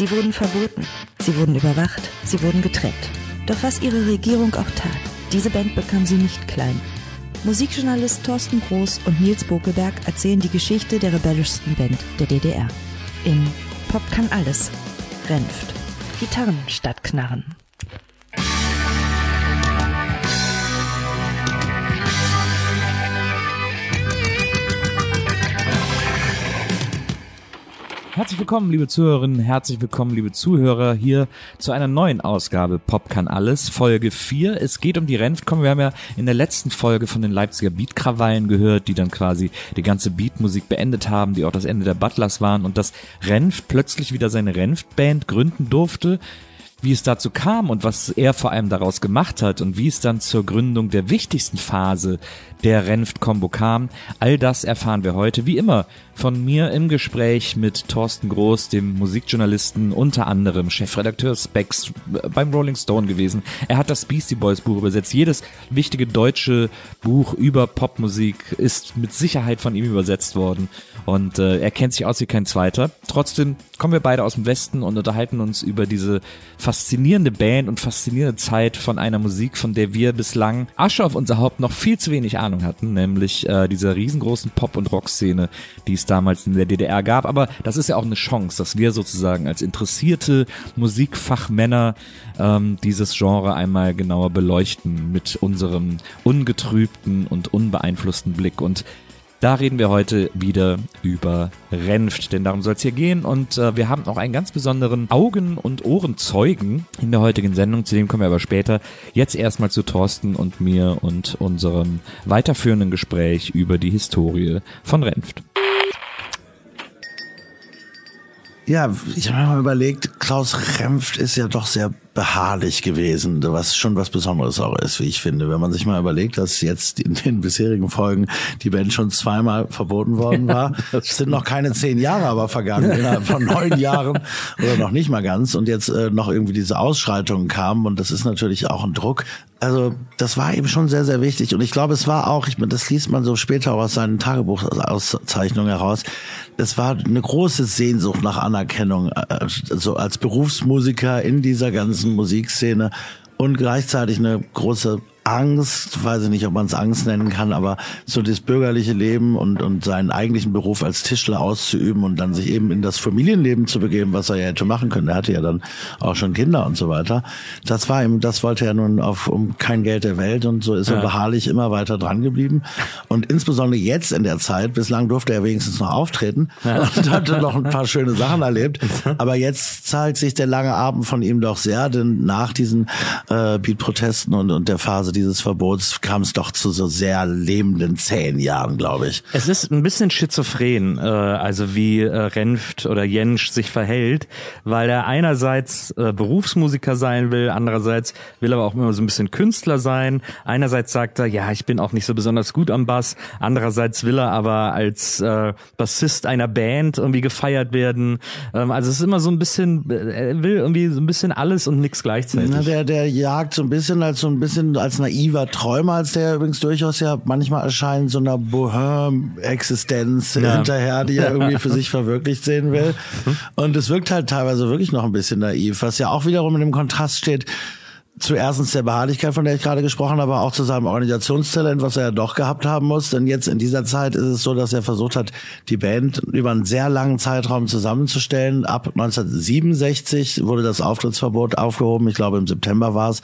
Sie wurden verboten, sie wurden überwacht, sie wurden getrennt. Doch was ihre Regierung auch tat, diese Band bekam sie nicht klein. Musikjournalist Thorsten Groß und Nils Bokelberg erzählen die Geschichte der rebellischsten Band der DDR. In Pop kann alles. Renft. Gitarren statt Knarren. Herzlich willkommen, liebe Zuhörerinnen, herzlich willkommen, liebe Zuhörer, hier zu einer neuen Ausgabe Pop kann alles, Folge 4. Es geht um die Renftcom. Wir haben ja in der letzten Folge von den Leipziger Beatkrawallen gehört, die dann quasi die ganze Beatmusik beendet haben, die auch das Ende der Butlers waren und dass Renft plötzlich wieder seine Renft-Band gründen durfte wie es dazu kam und was er vor allem daraus gemacht hat und wie es dann zur Gründung der wichtigsten Phase der Renft-Kombo kam. All das erfahren wir heute, wie immer, von mir im Gespräch mit Thorsten Groß, dem Musikjournalisten, unter anderem Chefredakteur Specs beim Rolling Stone gewesen. Er hat das Beastie Boys Buch übersetzt. Jedes wichtige deutsche Buch über Popmusik ist mit Sicherheit von ihm übersetzt worden. Und äh, er kennt sich aus wie kein zweiter. Trotzdem kommen wir beide aus dem Westen und unterhalten uns über diese faszinierende Band und faszinierende Zeit von einer Musik, von der wir bislang Asche auf unser Haupt noch viel zu wenig Ahnung hatten, nämlich äh, dieser riesengroßen Pop- und Rock-Szene, die es damals in der DDR gab. Aber das ist ja auch eine Chance, dass wir sozusagen als interessierte Musikfachmänner ähm, dieses Genre einmal genauer beleuchten mit unserem ungetrübten und unbeeinflussten Blick. Und da reden wir heute wieder über Renft, denn darum soll es hier gehen. Und äh, wir haben auch einen ganz besonderen Augen- und Ohrenzeugen in der heutigen Sendung, zu dem kommen wir aber später. Jetzt erstmal zu Thorsten und mir und unserem weiterführenden Gespräch über die Historie von Renft. Ja, ich habe mir mal überlegt, Klaus Renft ist ja doch sehr beharrlich gewesen, was schon was Besonderes auch ist, wie ich finde. Wenn man sich mal überlegt, dass jetzt in den bisherigen Folgen die Band schon zweimal verboten worden war. Es sind noch keine zehn Jahre aber vergangen, innerhalb von neun Jahren oder noch nicht mal ganz. Und jetzt äh, noch irgendwie diese Ausschreitungen kamen und das ist natürlich auch ein Druck. Also das war eben schon sehr, sehr wichtig. Und ich glaube, es war auch, ich meine, das liest man so später auch aus seinen Tagebuchauszeichnungen heraus, es war eine große Sehnsucht nach Anerkennung, äh, so als Berufsmusiker in dieser ganzen Musikszene und gleichzeitig eine große Angst, weiß ich nicht, ob man es Angst nennen kann, aber so das bürgerliche Leben und, und seinen eigentlichen Beruf als Tischler auszuüben und dann sich eben in das Familienleben zu begeben, was er ja hätte machen können. Er hatte ja dann auch schon Kinder und so weiter. Das war ihm, das wollte er nun auf um kein Geld der Welt und so ist ja. er beharrlich immer weiter dran geblieben. Und insbesondere jetzt in der Zeit, bislang durfte er wenigstens noch auftreten ja. und hatte noch ein paar schöne Sachen erlebt. Aber jetzt zahlt sich der lange Abend von ihm doch sehr, denn nach diesen äh, Beat-Protesten und, und der Phase dieses Verbots kam es doch zu so sehr lebenden zehn Jahren, glaube ich. Es ist ein bisschen schizophren, äh, also wie äh, Renft oder Jensch sich verhält, weil er einerseits äh, Berufsmusiker sein will, andererseits will aber auch immer so ein bisschen Künstler sein. Einerseits sagt er, ja, ich bin auch nicht so besonders gut am Bass, andererseits will er aber als äh, Bassist einer Band irgendwie gefeiert werden. Ähm, also es ist immer so ein bisschen, äh, er will irgendwie so ein bisschen alles und nichts gleichzeitig. Na, der, der jagt so ein bisschen als so ein bisschen als naiver Träumer, als der übrigens durchaus ja manchmal erscheint, so einer Bohem-Existenz ja. hinterher, die er irgendwie für sich verwirklicht sehen will. Und es wirkt halt teilweise wirklich noch ein bisschen naiv, was ja auch wiederum in dem Kontrast steht zu erstens der Beharrlichkeit, von der ich gerade gesprochen habe, auch zu seinem Organisationstalent, was er ja doch gehabt haben muss. Denn jetzt in dieser Zeit ist es so, dass er versucht hat, die Band über einen sehr langen Zeitraum zusammenzustellen. Ab 1967 wurde das Auftrittsverbot aufgehoben. Ich glaube, im September war es.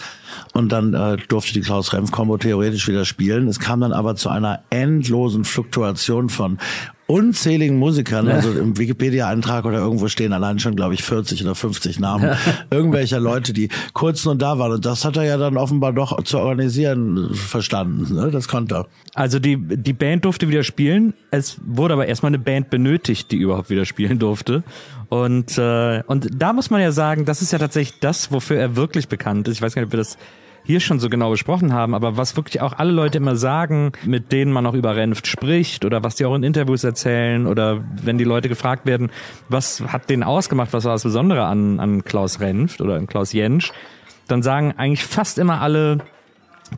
Und dann äh, durfte die Klaus Remf Combo theoretisch wieder spielen. Es kam dann aber zu einer endlosen Fluktuation von unzähligen Musikern, also im Wikipedia-Eintrag oder irgendwo stehen allein schon, glaube ich, 40 oder 50 Namen irgendwelcher Leute, die kurz nur da waren. Und das hat er ja dann offenbar doch zu organisieren verstanden. Ne? Das konnte er. Also die, die Band durfte wieder spielen. Es wurde aber erstmal eine Band benötigt, die überhaupt wieder spielen durfte. Und, äh, und da muss man ja sagen, das ist ja tatsächlich das, wofür er wirklich bekannt ist. Ich weiß gar nicht, ob wir das hier schon so genau besprochen haben, aber was wirklich auch alle Leute immer sagen, mit denen man auch über Renft spricht oder was die auch in Interviews erzählen oder wenn die Leute gefragt werden, was hat den ausgemacht, was war das Besondere an, an Klaus Renft oder an Klaus Jentsch, dann sagen eigentlich fast immer alle,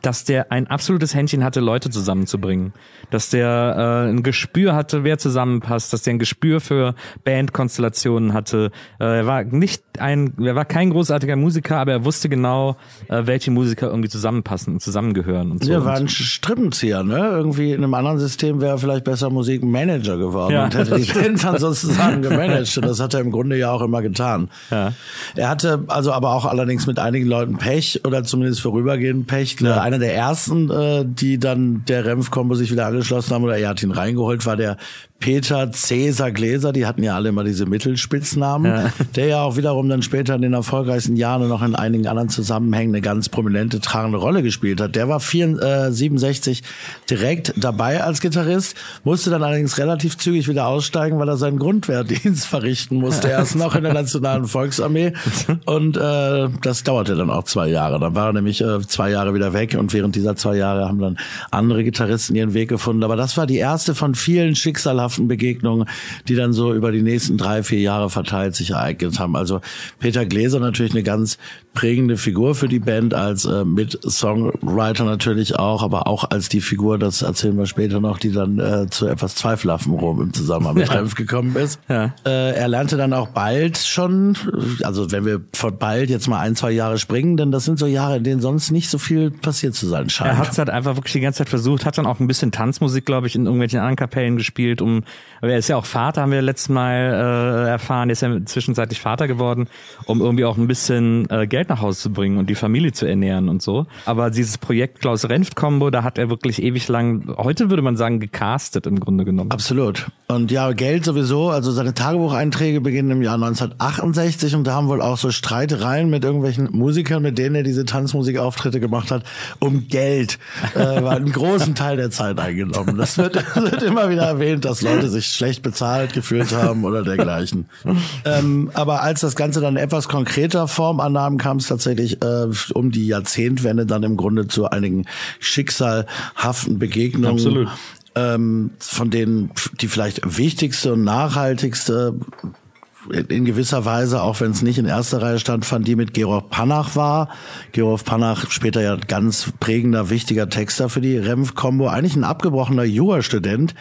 dass der ein absolutes Händchen hatte, Leute zusammenzubringen. Dass der äh, ein Gespür hatte, wer zusammenpasst, dass der ein Gespür für Bandkonstellationen hatte. Äh, er war nicht ein, er war kein großartiger Musiker, aber er wusste genau, äh, welche Musiker irgendwie zusammenpassen und zusammengehören und so. Er war ein Strippenzieher, ne? Irgendwie in einem anderen System wäre er vielleicht besser Musikmanager geworden ja, und hätte die Band dann sozusagen gemanagt. Und das hat er im Grunde ja auch immer getan. Ja. Er hatte also aber auch allerdings mit einigen Leuten Pech oder zumindest vorübergehend Pech. Ja. Einer der ersten, äh, die dann der Renf-Kombo sich wieder angeschlossen haben oder er hat ihn reingeholt, war der Peter Cäsar Gläser, die hatten ja alle immer diese Mittelspitznamen, ja. der ja auch wiederum dann später in den erfolgreichsten Jahren und noch in einigen anderen Zusammenhängen eine ganz prominente tragende Rolle gespielt hat. Der war 4, äh, 67 direkt dabei als Gitarrist, musste dann allerdings relativ zügig wieder aussteigen, weil er seinen Grundwehrdienst verrichten musste. Er ist noch in der Nationalen Volksarmee und äh, das dauerte dann auch zwei Jahre. Dann war er nämlich äh, zwei Jahre wieder weg und während dieser zwei Jahre haben dann andere Gitarristen ihren Weg gefunden. Aber das war die erste von vielen schicksalhaften schicksalhaften Begegnungen, die dann so über die nächsten drei, vier Jahre verteilt sich ereignet haben. Also Peter Gläser natürlich eine ganz prägende Figur für die Band als äh, Mit-Songwriter natürlich auch, aber auch als die Figur, das erzählen wir später noch, die dann äh, zu etwas zweifelhaftem Rom im Zusammenhang mit Renf gekommen ist. Ja. Äh, er lernte dann auch bald schon, also wenn wir von bald jetzt mal ein, zwei Jahre springen, denn das sind so Jahre, in denen sonst nicht so viel passiert zu sein scheint. Er hat es halt einfach wirklich die ganze Zeit versucht, hat dann auch ein bisschen Tanzmusik, glaube ich, in irgendwelchen anderen Kapellen gespielt, um, aber er ist ja auch Vater, haben wir letztes Mal äh, erfahren, er ist ja zwischenzeitlich Vater geworden, um irgendwie auch ein bisschen äh, Geld nach Hause zu bringen und die Familie zu ernähren und so. Aber dieses Projekt Klaus Renft Combo, da hat er wirklich ewig lang, heute würde man sagen, gecastet im Grunde genommen. Absolut. Und ja, Geld sowieso, also seine Tagebucheinträge beginnen im Jahr 1968 und da haben wohl auch so Streitereien mit irgendwelchen Musikern, mit denen er diese Tanzmusikauftritte gemacht hat, um Geld, äh, war einen großen Teil der Zeit eingenommen. Das wird, wird immer wieder erwähnt, dass Leute sich schlecht bezahlt gefühlt haben oder dergleichen. ähm, aber als das Ganze dann etwas konkreter Form annahm, kam es tatsächlich äh, um die Jahrzehntwende dann im Grunde zu einigen schicksalhaften Begegnungen. Absolut. Ähm, von denen die vielleicht wichtigste und nachhaltigste in gewisser Weise, auch wenn es nicht in erster Reihe stand, fand die mit Georg Panach war. Georg Panach, später ja ganz prägender, wichtiger Texter für die Remf-Kombo, eigentlich ein abgebrochener Jurastudent,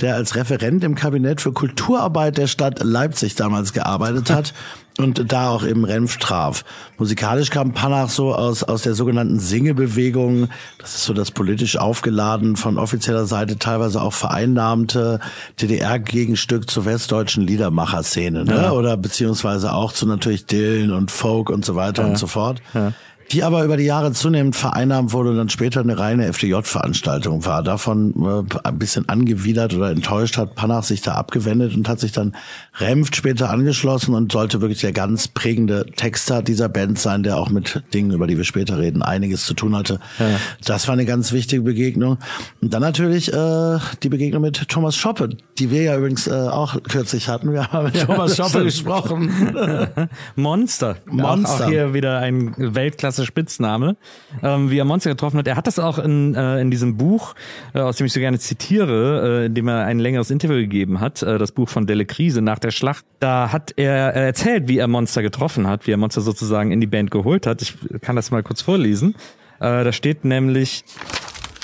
der als Referent im Kabinett für Kulturarbeit der Stadt Leipzig damals gearbeitet hat und da auch im Renf traf. Musikalisch kam Panach so aus, aus der sogenannten Singebewegung. Das ist so das politisch aufgeladen, von offizieller Seite teilweise auch vereinnahmte DDR-Gegenstück zur westdeutschen Liedermacher-Szene, ne? Ja. Oder beziehungsweise auch zu natürlich Dillen und Folk und so weiter ja. und so fort. Ja die aber über die Jahre zunehmend vereinnahmt wurde und dann später eine reine FDJ-Veranstaltung war. Davon äh, ein bisschen angewidert oder enttäuscht hat Panach sich da abgewendet und hat sich dann Remft später angeschlossen und sollte wirklich der ganz prägende Texter dieser Band sein, der auch mit Dingen, über die wir später reden, einiges zu tun hatte. Ja. Das war eine ganz wichtige Begegnung. Und dann natürlich äh, die Begegnung mit Thomas Schoppe, die wir ja übrigens äh, auch kürzlich hatten. Wir haben mit ja, Thomas Schoppe gesprochen. Monster. Monster. Auch, auch hier wieder ein Weltklasse erste Spitzname, ähm, wie er Monster getroffen hat. Er hat das auch in, äh, in diesem Buch, äh, aus dem ich so gerne zitiere, äh, in dem er ein längeres Interview gegeben hat, äh, das Buch von Delle Krise nach der Schlacht. Da hat er erzählt, wie er Monster getroffen hat, wie er Monster sozusagen in die Band geholt hat. Ich kann das mal kurz vorlesen. Äh, da steht nämlich,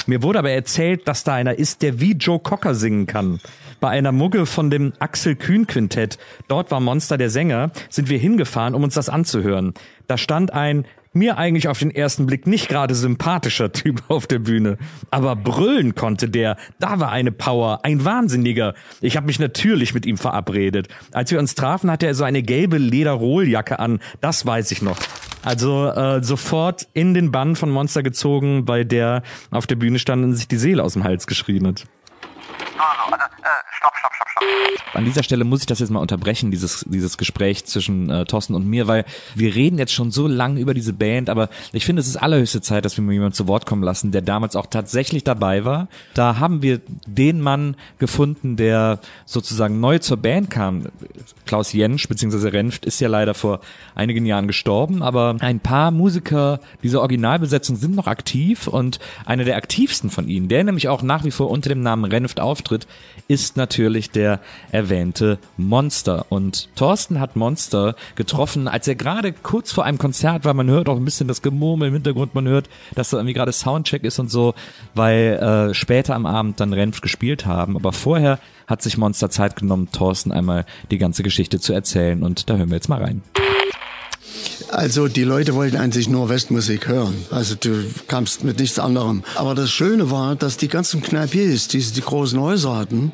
mir wurde aber erzählt, dass da einer ist, der wie Joe Cocker singen kann bei einer Mugge von dem Axel Kühn Quintett. Dort war Monster der Sänger, sind wir hingefahren, um uns das anzuhören. Da stand ein mir eigentlich auf den ersten Blick nicht gerade sympathischer Typ auf der Bühne. Aber brüllen konnte der. Da war eine Power, ein Wahnsinniger. Ich habe mich natürlich mit ihm verabredet. Als wir uns trafen, hatte er so eine gelbe Lederrohljacke an. Das weiß ich noch. Also äh, sofort in den Bann von Monster gezogen, weil der auf der Bühne stand und sich die Seele aus dem Hals geschrien hat. Also, also, äh, stopp, stopp, stopp, stopp. An dieser Stelle muss ich das jetzt mal unterbrechen, dieses, dieses Gespräch zwischen äh, Thorsten und mir, weil wir reden jetzt schon so lange über diese Band, aber ich finde, es ist allerhöchste Zeit, dass wir mal jemanden zu Wort kommen lassen, der damals auch tatsächlich dabei war. Da haben wir den Mann gefunden, der sozusagen neu zur Band kam. Klaus Jensch, beziehungsweise Renft, ist ja leider vor einigen Jahren gestorben, aber ein paar Musiker dieser Originalbesetzung sind noch aktiv und einer der aktivsten von ihnen, der nämlich auch nach wie vor unter dem Namen Renft auftritt, ist natürlich der erwähnte Monster. Und Thorsten hat Monster getroffen, als er gerade kurz vor einem Konzert war. Man hört auch ein bisschen das Gemurmel im Hintergrund, man hört, dass da irgendwie gerade Soundcheck ist und so, weil äh, später am Abend dann Renf gespielt haben. Aber vorher hat sich Monster Zeit genommen, Thorsten einmal die ganze Geschichte zu erzählen und da hören wir jetzt mal rein. Also die Leute wollten eigentlich nur Westmusik hören. Also du kamst mit nichts anderem. Aber das Schöne war, dass die ganzen Kneipiers, die die großen Häuser hatten,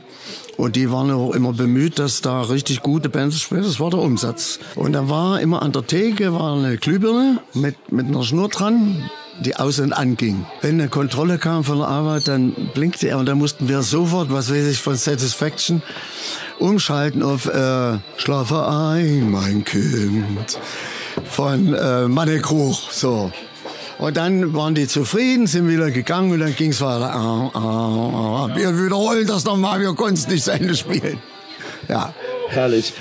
und die waren auch immer bemüht, dass da richtig gute Bands spielen. Das war der Umsatz. Und da war immer an der Theke war eine Glühbirne mit, mit einer Schnur dran die aus und anging. Wenn eine Kontrolle kam von der Arbeit, dann blinkte er und dann mussten wir sofort, was weiß ich, von Satisfaction umschalten auf äh, Schlafe ein, mein Kind von äh, Manne Kruch. So. Und dann waren die zufrieden, sind wieder gegangen und dann ging es weiter. Ah, ah, ah. Wir wiederholen das nochmal, wir konnten es nicht zu Ende spielen. Ja. Herrlich.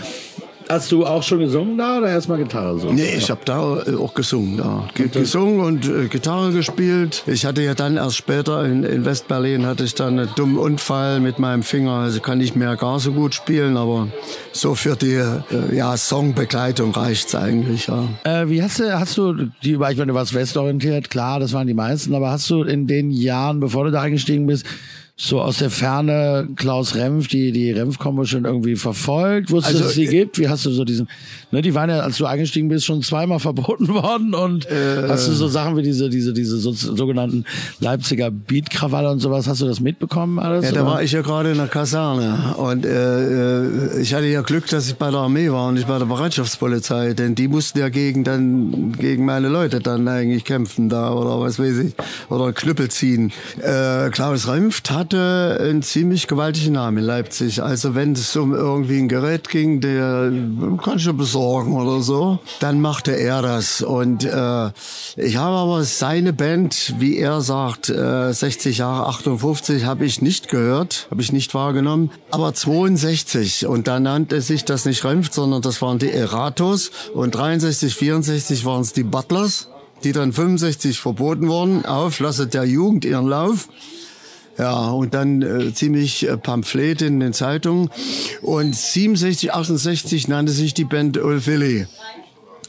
Hast du auch schon gesungen da oder erstmal Gitarre so? Nee, ich habe da äh, auch gesungen. Da. G gesungen und äh, Gitarre gespielt. Ich hatte ja dann erst später in, in Westberlin hatte ich dann einen dummen Unfall mit meinem Finger. Also kann ich mehr gar so gut spielen, aber so für die äh, ja, Songbegleitung reicht's eigentlich. Ja. Äh, wie hast du, hast du die, ich meine, du warst westorientiert, klar, das waren die meisten, aber hast du in den Jahren, bevor du da eingestiegen bist, so aus der Ferne Klaus Remf, die die Remf-Kombo schon irgendwie verfolgt? Wusstest also, du, dass es sie äh, gibt? Wie hast du so diesen, ne, die waren ja, als du eingestiegen bist, schon zweimal verboten worden und äh, hast du so Sachen wie diese, diese, diese so, sogenannten Leipziger Beatkrawalle und sowas, hast du das mitbekommen alles? Ja, da war ich ja gerade in der Kaserne und äh, äh, ich hatte ja Glück, dass ich bei der Armee war und nicht bei der Bereitschaftspolizei, denn die mussten ja gegen dann, gegen meine Leute dann eigentlich kämpfen da oder was weiß ich, oder Knüppel ziehen. Äh, Klaus Remft hat hatte einen ziemlich gewaltigen Namen in Leipzig. Also wenn es um irgendwie ein Gerät ging, der kann ich ja besorgen oder so, dann machte er das. Und äh, ich habe aber seine Band, wie er sagt, äh, 60 Jahre, 58, habe ich nicht gehört, habe ich nicht wahrgenommen. Aber 62 und da nannte sich das nicht Renft, sondern das waren die Eratos und 63, 64 waren es die Butlers die dann 65 verboten wurden. Auf, lasset der Jugend ihren Lauf. Ja, und dann äh, ziemlich äh, Pamphlet in den Zeitungen. Und 67, 68 nannte sich die Band Ulf Willi.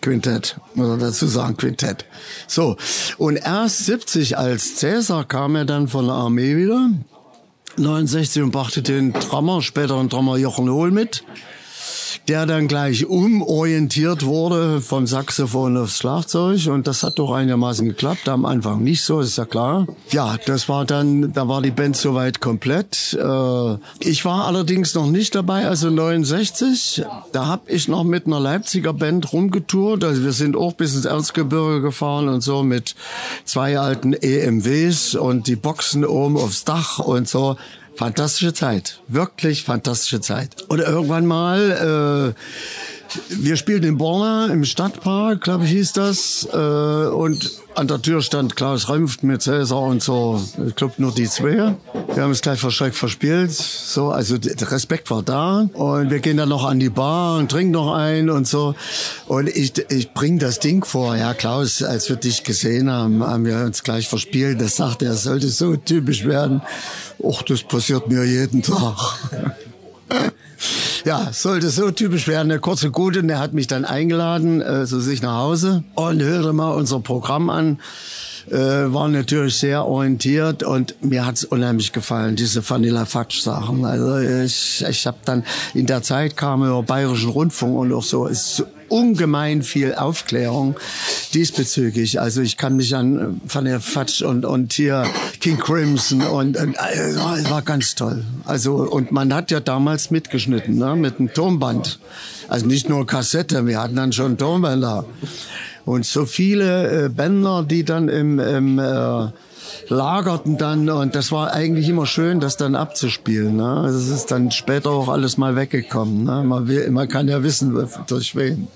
Quintett, muss man dazu sagen, Quintett. So, und erst 70 als Cäsar kam er dann von der Armee wieder, 69 und brachte den Drummer, späteren Drummer Jochen Hohl mit der dann gleich umorientiert wurde vom Saxophon aufs Schlagzeug und das hat doch einigermaßen geklappt. Am Anfang nicht so, ist ja klar. Ja, das war dann, da war die Band soweit komplett. Äh, ich war allerdings noch nicht dabei, also 69. Da habe ich noch mit einer Leipziger Band rumgetourt. Also wir sind auch bis ins Erzgebirge gefahren und so mit zwei alten EMWs und die Boxen oben aufs Dach und so. Fantastische Zeit, wirklich fantastische Zeit. Und irgendwann mal, äh, wir spielten in Borna im Stadtpark, glaube ich hieß das, äh, und an der Tür stand Klaus Rempft mit Cäsar und so, ich glaube nur die zwei. Wir haben es gleich verschreckt verspielt. So, also der Respekt war da. Und wir gehen dann noch an die Bar und trinken noch ein und so. Und ich, ich bring das Ding vor. Ja, Klaus, als wir dich gesehen haben, haben wir uns gleich verspielt. Das sagte er, sollte so typisch werden. Och, das passiert mir jeden Tag. ja, sollte so typisch werden. Der kurze Gute, der hat mich dann eingeladen äh, zu sich nach Hause und hörte mal unser Programm an. Äh, war natürlich sehr orientiert und mir hat's unheimlich gefallen, diese Vanilla Fudge Sachen. Also ich, ich habe dann in der Zeit kam über Bayerischen Rundfunk und auch so, ist ungemein viel Aufklärung diesbezüglich. Also ich kann mich an Van der Fatsch und, und hier King Crimson und, und äh, war ganz toll. Also und man hat ja damals mitgeschnitten, ne, mit einem Tonband. Also nicht nur Kassette, wir hatten dann schon Tonbänder. Und so viele äh, Bänder, die dann im, im äh, lagerten dann und das war eigentlich immer schön, das dann abzuspielen. Ne? Also es ist dann später auch alles mal weggekommen. Ne? Man, will, man kann ja wissen, durch wen.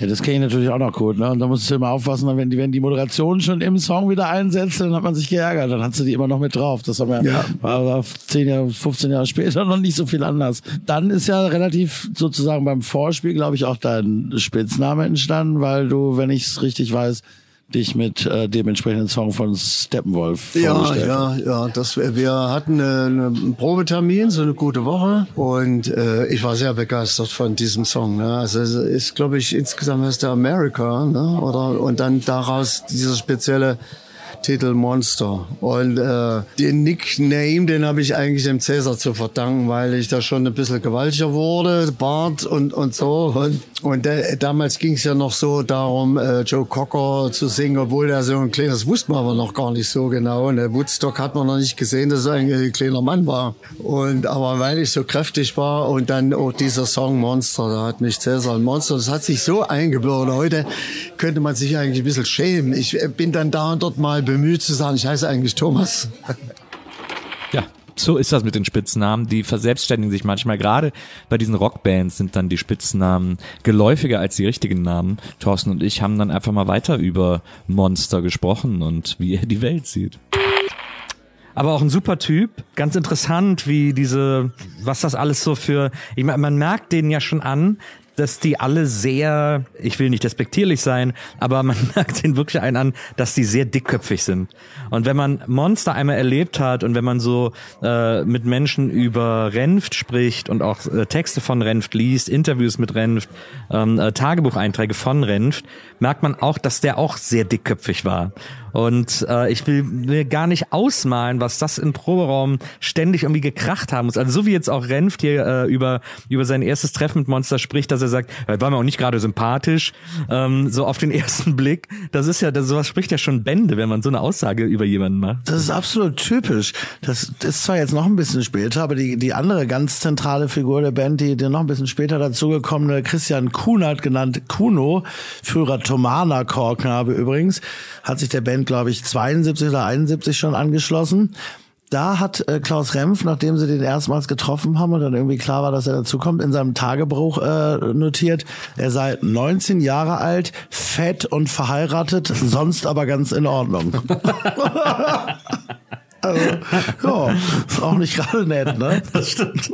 Ja, das kenne ich natürlich auch noch gut. Ne? Und da musst du immer aufpassen, wenn die, wenn die Moderation schon im Song wieder einsetzt, dann hat man sich geärgert. Dann hast du die immer noch mit drauf. Das haben wir ja. war, war 10 Jahre, 15 Jahre später noch nicht so viel anders. Dann ist ja relativ sozusagen beim Vorspiel, glaube ich, auch dein Spitzname entstanden, weil du, wenn ich es richtig weiß, dich mit äh, dem entsprechenden Song von Steppenwolf Ja, ja, ja. Das, wir hatten eine, einen Probetermin, so eine gute Woche. Und äh, ich war sehr begeistert von diesem Song. Ne? Also es ist, glaube ich, insgesamt heißt der America. Ne? Oder, und dann daraus dieser spezielle Titel Monster. Und äh, den Nickname, den habe ich eigentlich dem Cäsar zu verdanken, weil ich da schon ein bisschen gewaltiger wurde, Bart und, und so. Und Und äh, damals ging es ja noch so darum, äh, Joe Cocker zu singen, obwohl er so ein kleines, das wusste man aber noch gar nicht so genau. Und der Woodstock hat man noch nicht gesehen, dass er ein kleiner Mann war. Und aber weil ich so kräftig war und dann auch dieser Song Monster, da hat mich Cäsar ein Monster, das hat sich so eingebürdet. Heute könnte man sich eigentlich ein bisschen schämen. Ich äh, bin dann da und dort mal bemüht zu sagen, ich heiße eigentlich Thomas. So ist das mit den Spitznamen. Die verselbstständigen sich manchmal. Gerade bei diesen Rockbands sind dann die Spitznamen geläufiger als die richtigen Namen. Thorsten und ich haben dann einfach mal weiter über Monster gesprochen und wie er die Welt sieht. Aber auch ein super Typ. Ganz interessant, wie diese, was das alles so für, ich meine, man merkt denen ja schon an, dass die alle sehr, ich will nicht despektierlich sein, aber man merkt den wirklich einen an, dass die sehr dickköpfig sind. Und wenn man Monster einmal erlebt hat und wenn man so äh, mit Menschen über Renft spricht und auch äh, Texte von Renft liest, Interviews mit Renft, ähm, äh, Tagebucheinträge von Renft, merkt man auch, dass der auch sehr dickköpfig war. Und äh, ich will mir gar nicht ausmalen, was das im Proberaum ständig irgendwie gekracht haben muss. Also so wie jetzt auch Renft hier äh, über über sein erstes Treffen mit Monster spricht, dass er sagt, er war mir auch nicht gerade sympathisch, ähm, so auf den ersten Blick. Das ist ja, das, sowas spricht ja schon Bände, wenn man so eine Aussage über jemanden macht. Das ist absolut typisch. Das ist zwar jetzt noch ein bisschen später, aber die, die andere ganz zentrale Figur der Band, die, die noch ein bisschen später dazugekommene Christian Kunert, genannt Kuno, Führer Tomana Chorknabe übrigens, hat sich der Band, glaube ich, 72 oder 71 schon angeschlossen. Da hat äh, Klaus Rempf, nachdem sie den erstmals getroffen haben und dann irgendwie klar war, dass er dazukommt, in seinem Tagebuch äh, notiert, er sei 19 Jahre alt, fett und verheiratet, sonst aber ganz in Ordnung. Also, ja, ist auch nicht gerade nett, ne? Das stimmt.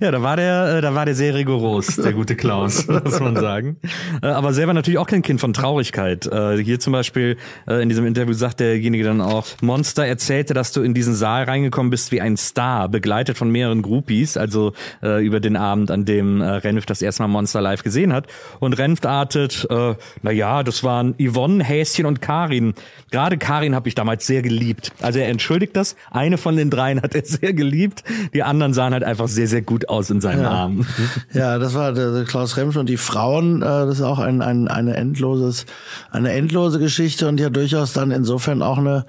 Ja, da war der, äh, da war der sehr rigoros, der gute Klaus, muss man sagen. Äh, aber selber natürlich auch kein Kind von Traurigkeit. Äh, hier zum Beispiel in diesem Interview sagt derjenige dann auch, Monster erzählte, dass du in diesen Saal reingekommen bist wie ein Star, begleitet von mehreren Groupies, also über den Abend, an dem Renft das erste Mal Monster live gesehen hat. Und Renft artet, äh, na ja, das waren Yvonne, Häschen und Karin. Gerade Karin habe ich damals sehr geliebt. Also er entschuldigt entschuldigt das. Eine von den dreien hat er sehr geliebt. Die anderen sahen halt einfach sehr, sehr gut aus in seinen ja. Armen. Ja, das war der, der Klaus Remsch und die Frauen, äh, das ist auch ein, ein, eine endloses, eine endlose Geschichte und ja durchaus dann insofern auch eine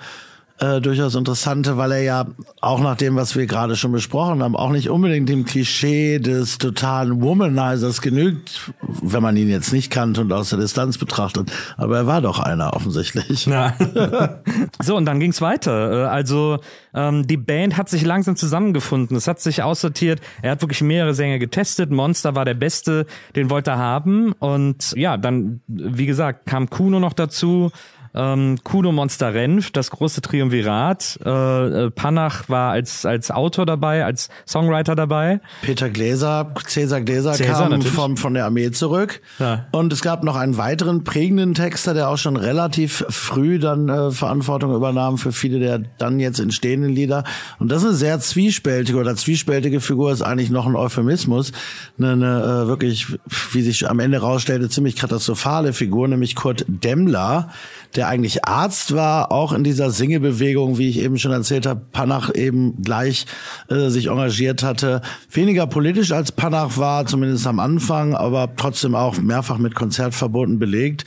äh, durchaus interessante, weil er ja auch nach dem, was wir gerade schon besprochen haben, auch nicht unbedingt dem Klischee des totalen Womanizers genügt, wenn man ihn jetzt nicht kannte und aus der Distanz betrachtet. Aber er war doch einer offensichtlich. Ja. so, und dann ging's weiter. Äh, also ähm, die Band hat sich langsam zusammengefunden. Es hat sich aussortiert. Er hat wirklich mehrere Sänger getestet. Monster war der Beste, den wollte er haben. Und ja, dann, wie gesagt, kam Kuno noch dazu ähm, Kuno Monster Renf, das große Triumvirat. Äh, äh, Panach war als, als Autor dabei, als Songwriter dabei. Peter Gläser, Cäsar Gläser Cäsar, kam vom, von der Armee zurück. Ja. Und es gab noch einen weiteren prägenden Texter, der auch schon relativ früh dann äh, Verantwortung übernahm für viele der dann jetzt entstehenden Lieder. Und das ist eine sehr zwiespältige oder zwiespältige Figur ist eigentlich noch ein Euphemismus. Eine, eine äh, wirklich, wie sich am Ende rausstellte, ziemlich katastrophale Figur, nämlich Kurt Demmler, der eigentlich Arzt war, auch in dieser Singebewegung, wie ich eben schon erzählt habe, Panach eben gleich äh, sich engagiert hatte. Weniger politisch als Panach war, zumindest am Anfang, aber trotzdem auch mehrfach mit Konzertverboten belegt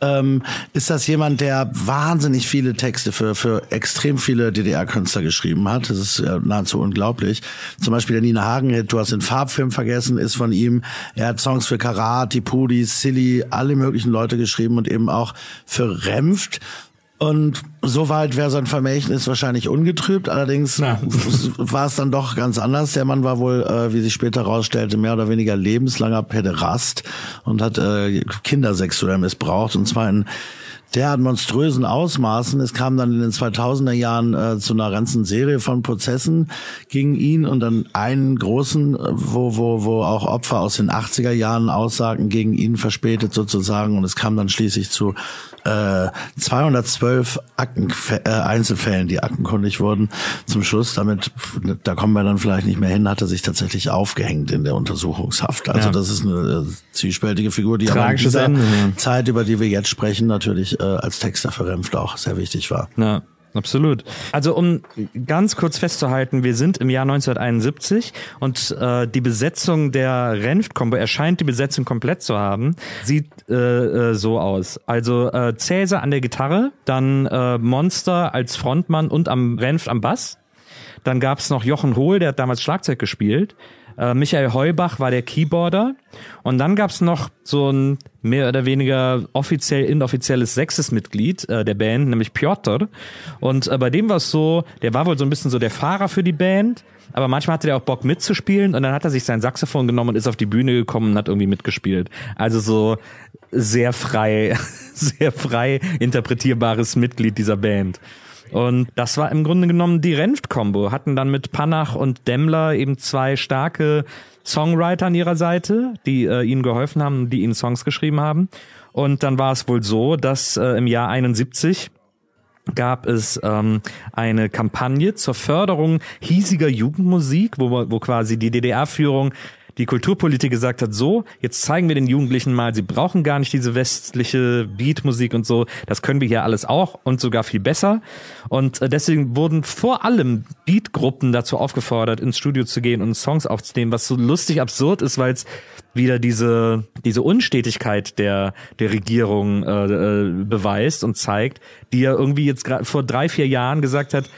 ähm, ist das jemand, der wahnsinnig viele Texte für, für extrem viele DDR-Künstler geschrieben hat. Das ist ja nahezu unglaublich. Zum Beispiel der Nina Hagen, du hast den Farbfilm vergessen, ist von ihm. Er hat Songs für Karat, die Pudi, Silly, alle möglichen Leute geschrieben und eben auch für Remft. Und soweit wäre sein Vermächtnis wahrscheinlich ungetrübt. Allerdings war es dann doch ganz anders. Der Mann war wohl, äh, wie sich später herausstellte, mehr oder weniger lebenslanger Pederast und hat äh, Kinder sexuell missbraucht. Und zwar in derart monströsen Ausmaßen. Es kam dann in den 2000er Jahren äh, zu einer ganzen Serie von Prozessen gegen ihn und dann einen großen, äh, wo, wo, wo auch Opfer aus den 80er Jahren aussagten gegen ihn verspätet sozusagen und es kam dann schließlich zu äh, 212 Akten, äh, Einzelfällen, die aktenkundig wurden. Zum Schluss, damit, da kommen wir dann vielleicht nicht mehr hin, hat er sich tatsächlich aufgehängt in der Untersuchungshaft. Also ja. das ist eine äh, zwiespältige Figur, die aber in dieser Ende. Zeit, über die wir jetzt sprechen, natürlich äh, als Texter für auch sehr wichtig war. Ja. Absolut. Also um ganz kurz festzuhalten, wir sind im Jahr 1971 und äh, die Besetzung der Renft-Kombo erscheint die Besetzung komplett zu haben. Sieht äh, äh, so aus. Also äh, Cäsar an der Gitarre, dann äh, Monster als Frontmann und am Renft am Bass. Dann gab's noch Jochen Hohl, der hat damals Schlagzeug gespielt. Äh, Michael Heubach war der Keyboarder. Und dann gab's noch so ein mehr oder weniger offiziell inoffizielles sechstes Mitglied äh, der Band, nämlich Piotr. Und äh, bei dem war es so, der war wohl so ein bisschen so der Fahrer für die Band, aber manchmal hatte der auch Bock mitzuspielen und dann hat er sich sein Saxophon genommen und ist auf die Bühne gekommen und hat irgendwie mitgespielt. Also so sehr frei, sehr frei interpretierbares Mitglied dieser Band. Und das war im Grunde genommen die Renft-Kombo. Hatten dann mit Panach und Demmler eben zwei starke Songwriter an ihrer Seite, die äh, ihnen geholfen haben, die ihnen Songs geschrieben haben. Und dann war es wohl so, dass äh, im Jahr 71 gab es ähm, eine Kampagne zur Förderung hiesiger Jugendmusik, wo, wo quasi die DDR-Führung die Kulturpolitik gesagt hat, so, jetzt zeigen wir den Jugendlichen mal, sie brauchen gar nicht diese westliche Beatmusik und so, das können wir hier alles auch und sogar viel besser. Und äh, deswegen wurden vor allem Beatgruppen dazu aufgefordert, ins Studio zu gehen und Songs aufzunehmen, was so lustig absurd ist, weil es wieder diese diese Unstetigkeit der der Regierung äh, äh, beweist und zeigt, die ja irgendwie jetzt gerade vor drei vier Jahren gesagt hat,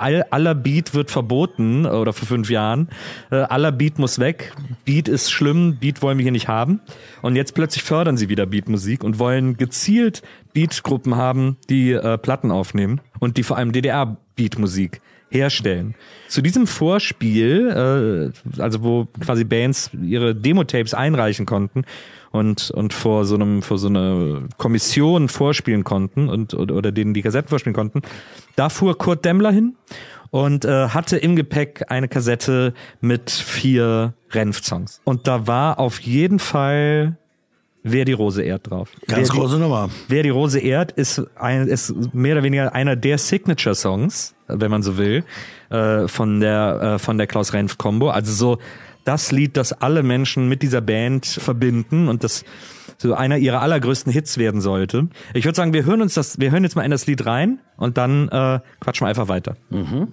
all, aller Beat wird verboten oder vor fünf Jahren. Äh, aller Beat muss weg. Beat ist schlimm. Beat wollen wir hier nicht haben. Und jetzt plötzlich fördern sie wieder Beatmusik und wollen gezielt Beatgruppen haben, die äh, Platten aufnehmen und die vor allem DDR-Beatmusik herstellen. Zu diesem Vorspiel, äh, also wo quasi Bands ihre Demo-Tapes einreichen konnten und und vor so einem vor so einer Kommission vorspielen konnten und oder, oder denen die Kassetten vorspielen konnten, da fuhr Kurt Demmler hin und äh, hatte im Gepäck eine Kassette mit vier Renf-Songs. Und da war auf jeden Fall Wer die Rose ehrt drauf. Ganz Wer große die, Nummer. Wer die Rose ehrt ist ein, ist mehr oder weniger einer der Signature Songs, wenn man so will, äh, von der äh, von der Klaus Renf Combo. Also so das Lied, das alle Menschen mit dieser Band verbinden und das so einer ihrer allergrößten Hits werden sollte. Ich würde sagen, wir hören uns das, wir hören jetzt mal in das Lied rein und dann äh, quatschen wir einfach weiter. Wer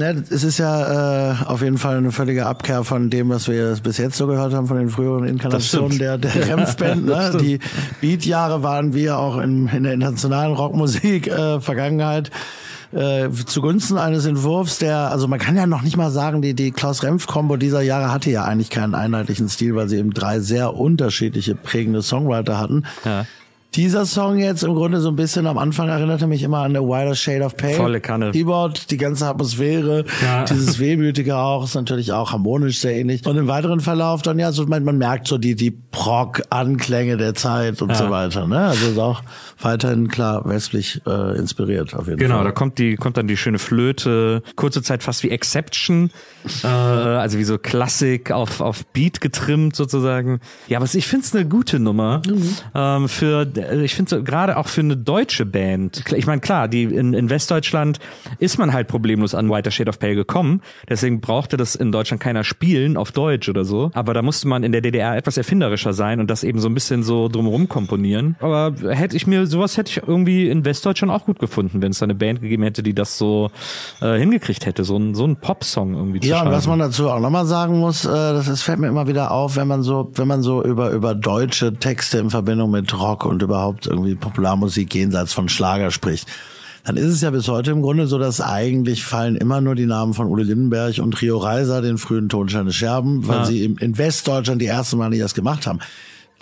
Ja, es ist ja äh, auf jeden Fall eine völlige Abkehr von dem, was wir bis jetzt so gehört haben, von den früheren Inkarnationen der, der Renf-Band. Ne? Die Beat-Jahre waren wir auch in, in der internationalen Rockmusik äh, Vergangenheit äh, zugunsten eines Entwurfs, der, also man kann ja noch nicht mal sagen, die, die Klaus-Renf-Kombo dieser Jahre hatte ja eigentlich keinen einheitlichen Stil, weil sie eben drei sehr unterschiedliche prägende Songwriter hatten. Ja. Dieser Song jetzt im Grunde so ein bisschen am Anfang erinnerte mich immer an The Wider Shade of Pale. Volle Kanne. Keyboard, die ganze Atmosphäre, Ja. dieses Wehmütige auch, ist natürlich auch harmonisch sehr ähnlich. Und im weiteren Verlauf dann ja, so man, man merkt so die, die Prog-Anklänge der Zeit und Ja. so weiter. Ne? Also ist auch weiterhin klar westlich äh, inspiriert auf jeden Genau, Fall. da kommt die, kommt dann die schöne Flöte, kurze Zeit fast wie Exception, äh, also wie so Klassik auf, auf Beat getrimmt sozusagen. Ja, aber ich find's eine gute Nummer ähm, für, ich finde so, gerade auch für eine deutsche Band. Ich meine, klar, die in, in Westdeutschland ist man halt problemlos an Whiter Shade of Pale gekommen, deswegen brauchte das in Deutschland keiner spielen auf Deutsch oder so. Aber da musste man in der DDR etwas erfinderischer sein und das eben so ein bisschen so drumherum komponieren. Aber hätte ich mir, sowas hätte ich irgendwie in Westdeutschland auch gut gefunden, wenn es da eine Band gegeben hätte, die das so äh, hingekriegt hätte, so ein so ein Popsong irgendwie zu Ja, und was man dazu auch nochmal sagen muss, äh, das, das fällt mir immer wieder auf, wenn man so, wenn man so über, über deutsche Texte in Verbindung mit Rock und überhaupt irgendwie Popularmusik jenseits von Schlager spricht. Dann ist es ja bis heute im Grunde so, dass eigentlich fallen immer nur die Namen von Udo Lindenberg und Rio Reiser, den frühen Tonsteine Scherben, weil Ja. sie in, Westdeutschland die ersten Mal, die das gemacht haben.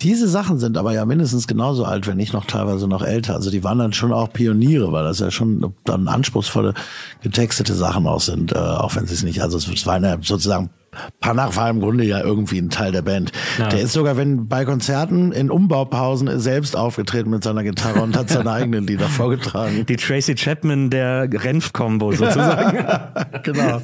Diese Sachen sind aber ja mindestens genauso alt, wenn nicht noch teilweise noch älter. Also die waren dann schon auch Pioniere, weil das ja schon dann anspruchsvolle getextete Sachen auch sind, äh, auch wenn sie es nicht, also es war eine sozusagen Panach war im Grunde ja irgendwie ein Teil der Band. Der ist sogar, wenn bei Konzerten in Umbaupausen selbst aufgetreten mit seiner Gitarre und hat seine eigenen Lieder vorgetragen. Die Tracy Chapman der Renf-Kombo sozusagen. genau.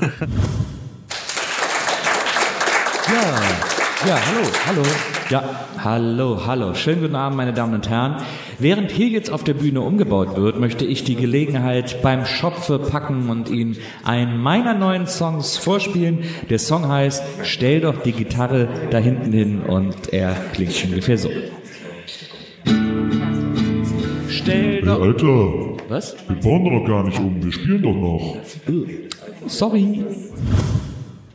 Ja, hallo, hallo. Ja, hallo, hallo. Schönen guten Abend, meine Damen und Herren. Während hier jetzt auf der Bühne umgebaut wird, möchte ich die Gelegenheit beim Schopfe packen und Ihnen einen meiner neuen Songs vorspielen. Der Song heißt Stell doch die Gitarre da hinten hin und er klingt ungefähr so. Stell Hey, doch... Alter, Was? wir bauen doch gar nicht um, wir spielen doch noch. Sorry.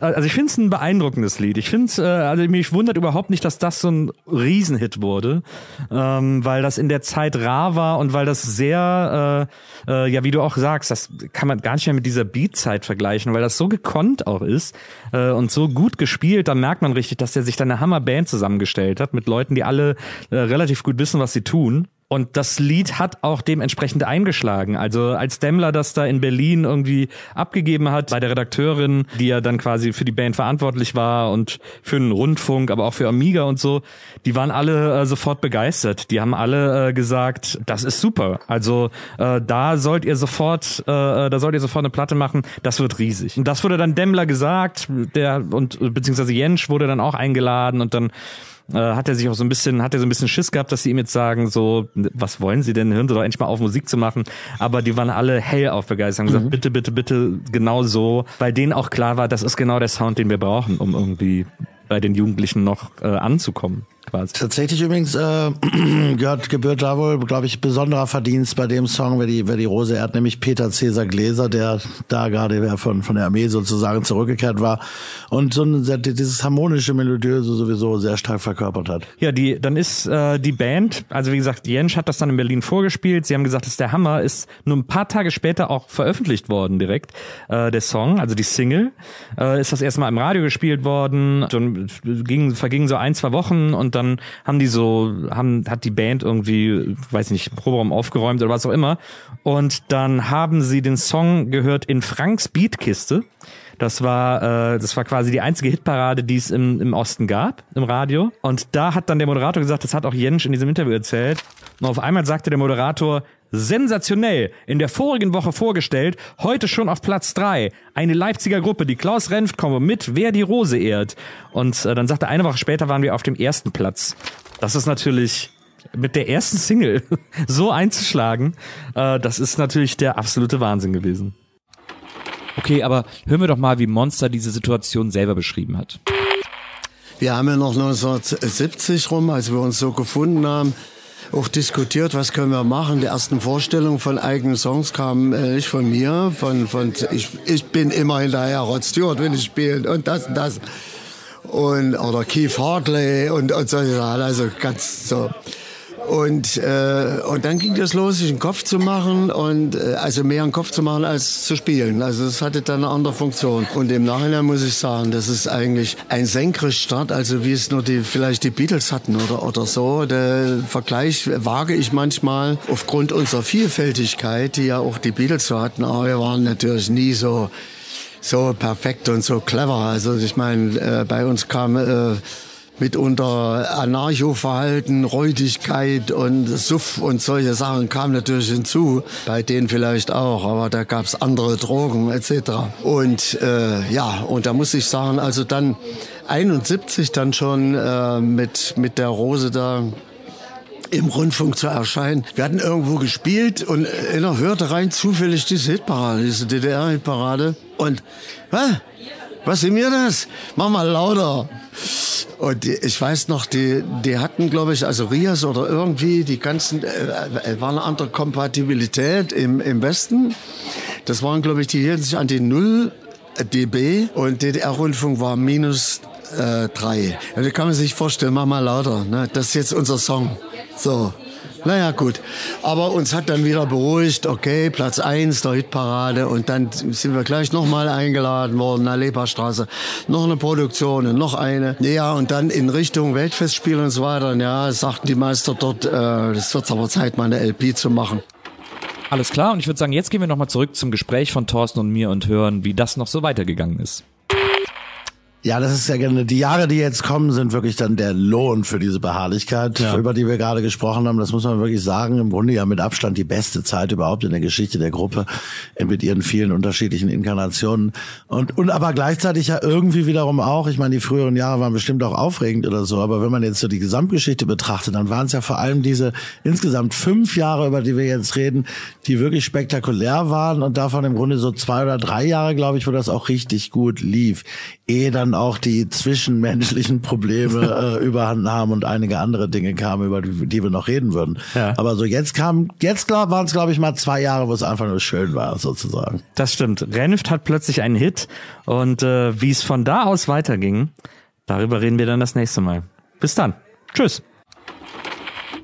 Also ich finde es ein beeindruckendes Lied. Ich finde es, äh, also mich wundert überhaupt nicht, dass das so ein Riesenhit wurde, ähm, weil das in der Zeit rar war und weil das sehr, äh, äh, ja wie du auch sagst, das kann man gar nicht mehr mit dieser Beat-Zeit vergleichen, weil das so gekonnt auch ist äh, und so gut gespielt, da merkt man richtig, dass der sich da eine Hammer-Band zusammengestellt hat mit Leuten, die alle äh, relativ gut wissen, was sie tun. Und das Lied hat auch dementsprechend eingeschlagen. Also als Demmler das da in Berlin irgendwie abgegeben hat bei der Redakteurin, die ja dann quasi für die Band verantwortlich war und für den Rundfunk, aber auch für Amiga und so, die waren alle äh, sofort begeistert. Die haben alle äh, gesagt, das ist super. Also äh, da sollt ihr sofort, äh, da sollt ihr sofort eine Platte machen. Das wird riesig. Und das wurde dann Demmler gesagt, der und beziehungsweise Jensch wurde dann auch eingeladen und dann äh, hat er sich auch so ein bisschen, hat er so ein bisschen Schiss gehabt, dass sie ihm jetzt sagen, so, was wollen sie denn? Hören sie doch endlich mal auf, Musik zu machen. Aber die waren alle hell auf begeistert, haben gesagt, bitte, bitte, bitte, genau so, weil denen auch klar war, das ist genau der Sound, den wir brauchen, um irgendwie bei den Jugendlichen noch äh, anzukommen, quasi. Tatsächlich übrigens äh, gehört, gebührt da wohl, glaube ich, besonderer Verdienst bei dem Song, wer die, wer die Rose ehrt, nämlich Peter Cäsar Gläser, der da gerade von, von der Armee sozusagen zurückgekehrt war und so ein, dieses harmonische, melodiöse sowieso sehr stark verkörpert hat. Ja, die, dann ist äh, die Band, also wie gesagt, Jensch hat das dann in Berlin vorgespielt. Sie haben gesagt, das ist der Hammer, ist nur ein paar Tage später auch veröffentlicht worden direkt, äh, der Song, also die Single. Äh, ist das erstmal im Radio gespielt worden, dann ging, vergingen so ein, zwei Wochen und dann haben die so, haben, hat die Band irgendwie, weiß ich nicht, Proberaum aufgeräumt oder was auch immer. Und dann haben sie den Song gehört in Franks Beatkiste. Das war, äh, das war quasi die einzige Hitparade, die es im, im Osten gab, im Radio. Und da hat dann der Moderator gesagt, das hat auch Jensch in diesem Interview erzählt. Und auf einmal sagte der Moderator, sensationell, in der vorigen Woche vorgestellt, heute schon auf Platz drei Eine Leipziger Gruppe, die Klaus Renft komme mit, wer die Rose ehrt. Und äh, dann sagte er, eine Woche später waren wir auf dem ersten Platz. Das ist natürlich mit der ersten Single so einzuschlagen, äh, das ist natürlich der absolute Wahnsinn gewesen. Okay, aber hören wir doch mal, wie Monster diese Situation selber beschrieben hat. Wir haben ja noch 1970 rum, als wir uns so gefunden haben, auch diskutiert, was können wir machen. Die ersten Vorstellungen von eigenen Songs kamen äh, nicht von mir, von, von ich, ich bin immer hinterher Rod Stewart, wenn ich spiele und das und das. Und, oder Keith Hartley und, und Sachen, also ganz so. Und, äh, und dann ging das los, sich einen Kopf zu machen und äh, also mehr einen Kopf zu machen als zu spielen. Also es hatte dann eine andere Funktion. Und im Nachhinein muss ich sagen, das ist eigentlich ein Senkrechtstart, also wie es nur die vielleicht die Beatles hatten oder oder so. Der Vergleich wage ich manchmal aufgrund unserer Vielfältigkeit, die ja auch die Beatles so hatten. Aber wir waren natürlich nie so so perfekt und so clever. Also ich meine, äh, bei uns kam äh, mitunter Anarcho-Verhalten, Räudigkeit und Suff und solche Sachen kamen natürlich hinzu. Bei denen vielleicht auch, aber da gab's andere Drogen etc. Und äh, ja, und da muss ich sagen, also dann 71 dann schon äh, mit mit der Rose da im Rundfunk zu erscheinen. Wir hatten irgendwo gespielt und einer hörte rein zufällig diese Hitparade, diese DDR-Hitparade. Und, was? Was ist mir das? Mach mal lauter. Und die, ich weiß noch, die, die hatten, glaube ich, also Rias oder irgendwie, die ganzen, äh, äh, war eine andere Kompatibilität im, im Westen. Das waren, glaube ich, die hielten sich an die 0 dB und DDR-Rundfunk war minus äh, 3. Ja, da kann man sich vorstellen, mach mal lauter, ne? das ist jetzt unser Song. So, Naja, gut. Aber uns hat dann wieder beruhigt, okay, Platz eins der Hitparade und dann sind wir gleich nochmal eingeladen worden, Alepa-Straße, noch eine Produktion und noch eine. Ja, und dann in Richtung Weltfestspiel und so weiter. Ja, sagten die Meister dort, äh, es wird aber Zeit, mal eine LP zu machen. Alles klar, und ich würde sagen, jetzt gehen wir nochmal zurück zum Gespräch von Thorsten und mir und hören, wie das noch so weitergegangen ist. Ja, das ist ja gerne. Die Jahre, die jetzt kommen, sind wirklich dann der Lohn für diese Beharrlichkeit, über die wir gerade gesprochen haben. Das muss man wirklich sagen. Im Grunde ja mit Abstand die beste Zeit überhaupt in der Geschichte der Gruppe mit ihren vielen unterschiedlichen Inkarnationen. Und, und aber gleichzeitig ja irgendwie wiederum auch, ich meine, die früheren Jahre waren bestimmt auch aufregend oder so, aber wenn man jetzt so die Gesamtgeschichte betrachtet, dann waren es ja vor allem diese insgesamt fünf Jahre, über die wir jetzt reden, die wirklich spektakulär waren und davon im Grunde so zwei oder drei Jahre, glaube ich, wo das auch richtig gut lief. Ehe dann auch die zwischenmenschlichen Probleme äh, überhand haben und einige andere Dinge kamen, über die, die wir noch reden würden. Ja. Aber so jetzt kam, jetzt glaub, waren es glaube ich mal zwei Jahre, wo es einfach nur schön war, sozusagen. Das stimmt. Renft hat plötzlich einen Hit und äh, wie es von da aus weiterging, darüber reden wir dann das nächste Mal. Bis dann. Tschüss.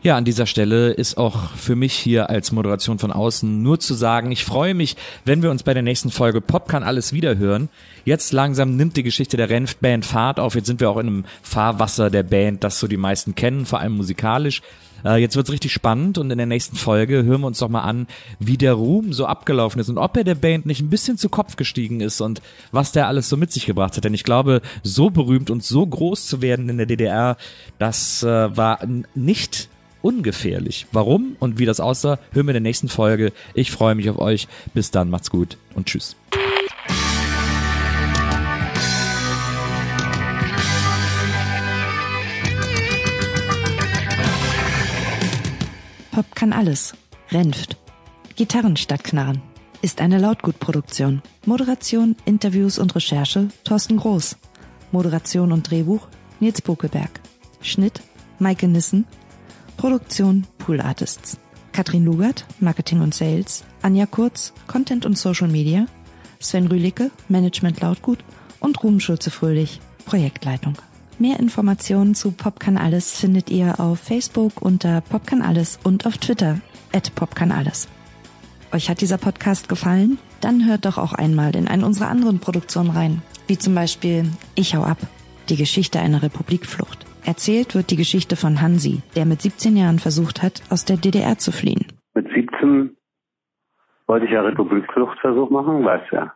Ja, an dieser Stelle ist auch für mich hier als Moderation von außen nur zu sagen, ich freue mich, wenn wir uns bei der nächsten Folge Pop kann alles wiederhören. Jetzt langsam nimmt die Geschichte der Renft-Band Fahrt auf. Jetzt sind wir auch in einem Fahrwasser der Band, das so die meisten kennen, vor allem musikalisch. Äh, jetzt wird's richtig spannend und in der nächsten Folge hören wir uns doch mal an, wie der Ruhm so abgelaufen ist und ob er der Band nicht ein bisschen zu Kopf gestiegen ist und was der alles so mit sich gebracht hat. Denn ich glaube, so berühmt und so groß zu werden in der DDR, das äh, war nicht ungefährlich. Warum und wie das aussah, hören wir in der nächsten Folge. Ich freue mich auf euch. Bis dann, macht's gut und tschüss. Pop kann alles. Renft. Gitarren statt Knarren. Ist eine Lautgutproduktion. Moderation, Interviews und Recherche Thorsten Groß. Moderation und Drehbuch Nils Bokeberg. Schnitt Maike Nissen. Produktion Pool Artists. Katrin Lugert, Marketing und Sales. Anja Kurz, Content und Social Media. Sven Rühlicke, Management Lautgut. Und Ruben Schulze-Fröhlich, Projektleitung. Mehr Informationen zu Pop kann alles findet ihr auf Facebook unter Pop kann alles und auf Twitter at Pop kann alles. Euch hat dieser Podcast gefallen? Dann hört doch auch einmal in eine unserer anderen Produktionen rein, wie zum Beispiel Ich hau ab, die Geschichte einer Republikflucht. Erzählt wird die Geschichte von Hansi, der mit 17 Jahren versucht hat, aus der DDR zu fliehen. Mit 17 wollte ich ja Republikfluchtversuch machen, weißt ja.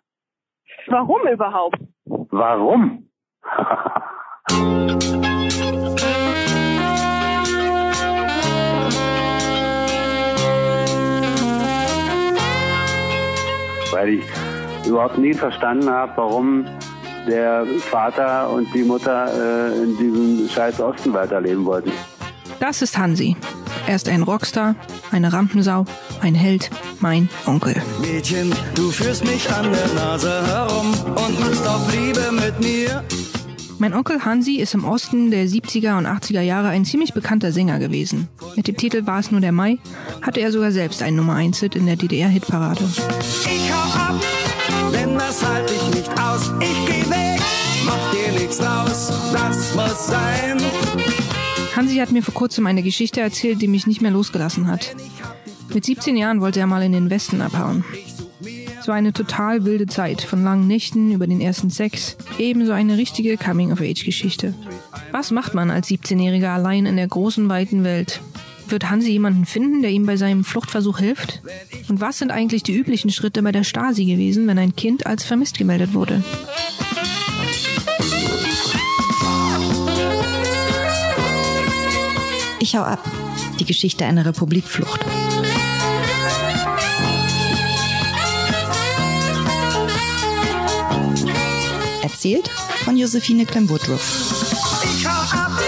Warum überhaupt? Warum? Weil ich überhaupt nie verstanden habe, warum der Vater und die Mutter äh, in diesem scheiß Osten weiterleben wollten. Das ist Hansi. Er ist ein Rockstar, eine Rampensau, ein Held, mein Onkel. Mädchen, du führst mich an der Nase herum und machst auf Liebe mit mir. Mein Onkel Hansi ist im Osten der 70er und 80er Jahre ein ziemlich bekannter Sänger gewesen. Mit dem Titel War es nur der Mai hatte er sogar selbst einen Nummer 1 Hit in der DDR-Hitparade. Ich hau ab, denn das halt ich nicht aus. Ich draus, das muss sein. Hansi hat mir vor kurzem eine Geschichte erzählt, die mich nicht mehr losgelassen hat. Mit 17 Jahren wollte er mal in den Westen abhauen. Es war eine total wilde Zeit, von langen Nächten über den ersten Sex, ebenso eine richtige Coming-of-Age-Geschichte. Was macht man als 17-Jähriger allein in der großen, weiten Welt? Wird Hansi jemanden finden, der ihm bei seinem Fluchtversuch hilft? Und was sind eigentlich die üblichen Schritte bei der Stasi gewesen, wenn ein Kind als vermisst gemeldet wurde? Ich hau ab, die Geschichte einer Republikflucht. Erzählt von Josephine Clem-Woodruff. Ich hau ab,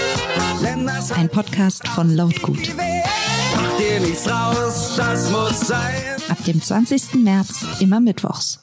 denn das Ein Podcast von Lautgut. mach dir nichts draus, das muss sein. Ab dem 20. März immer mittwochs.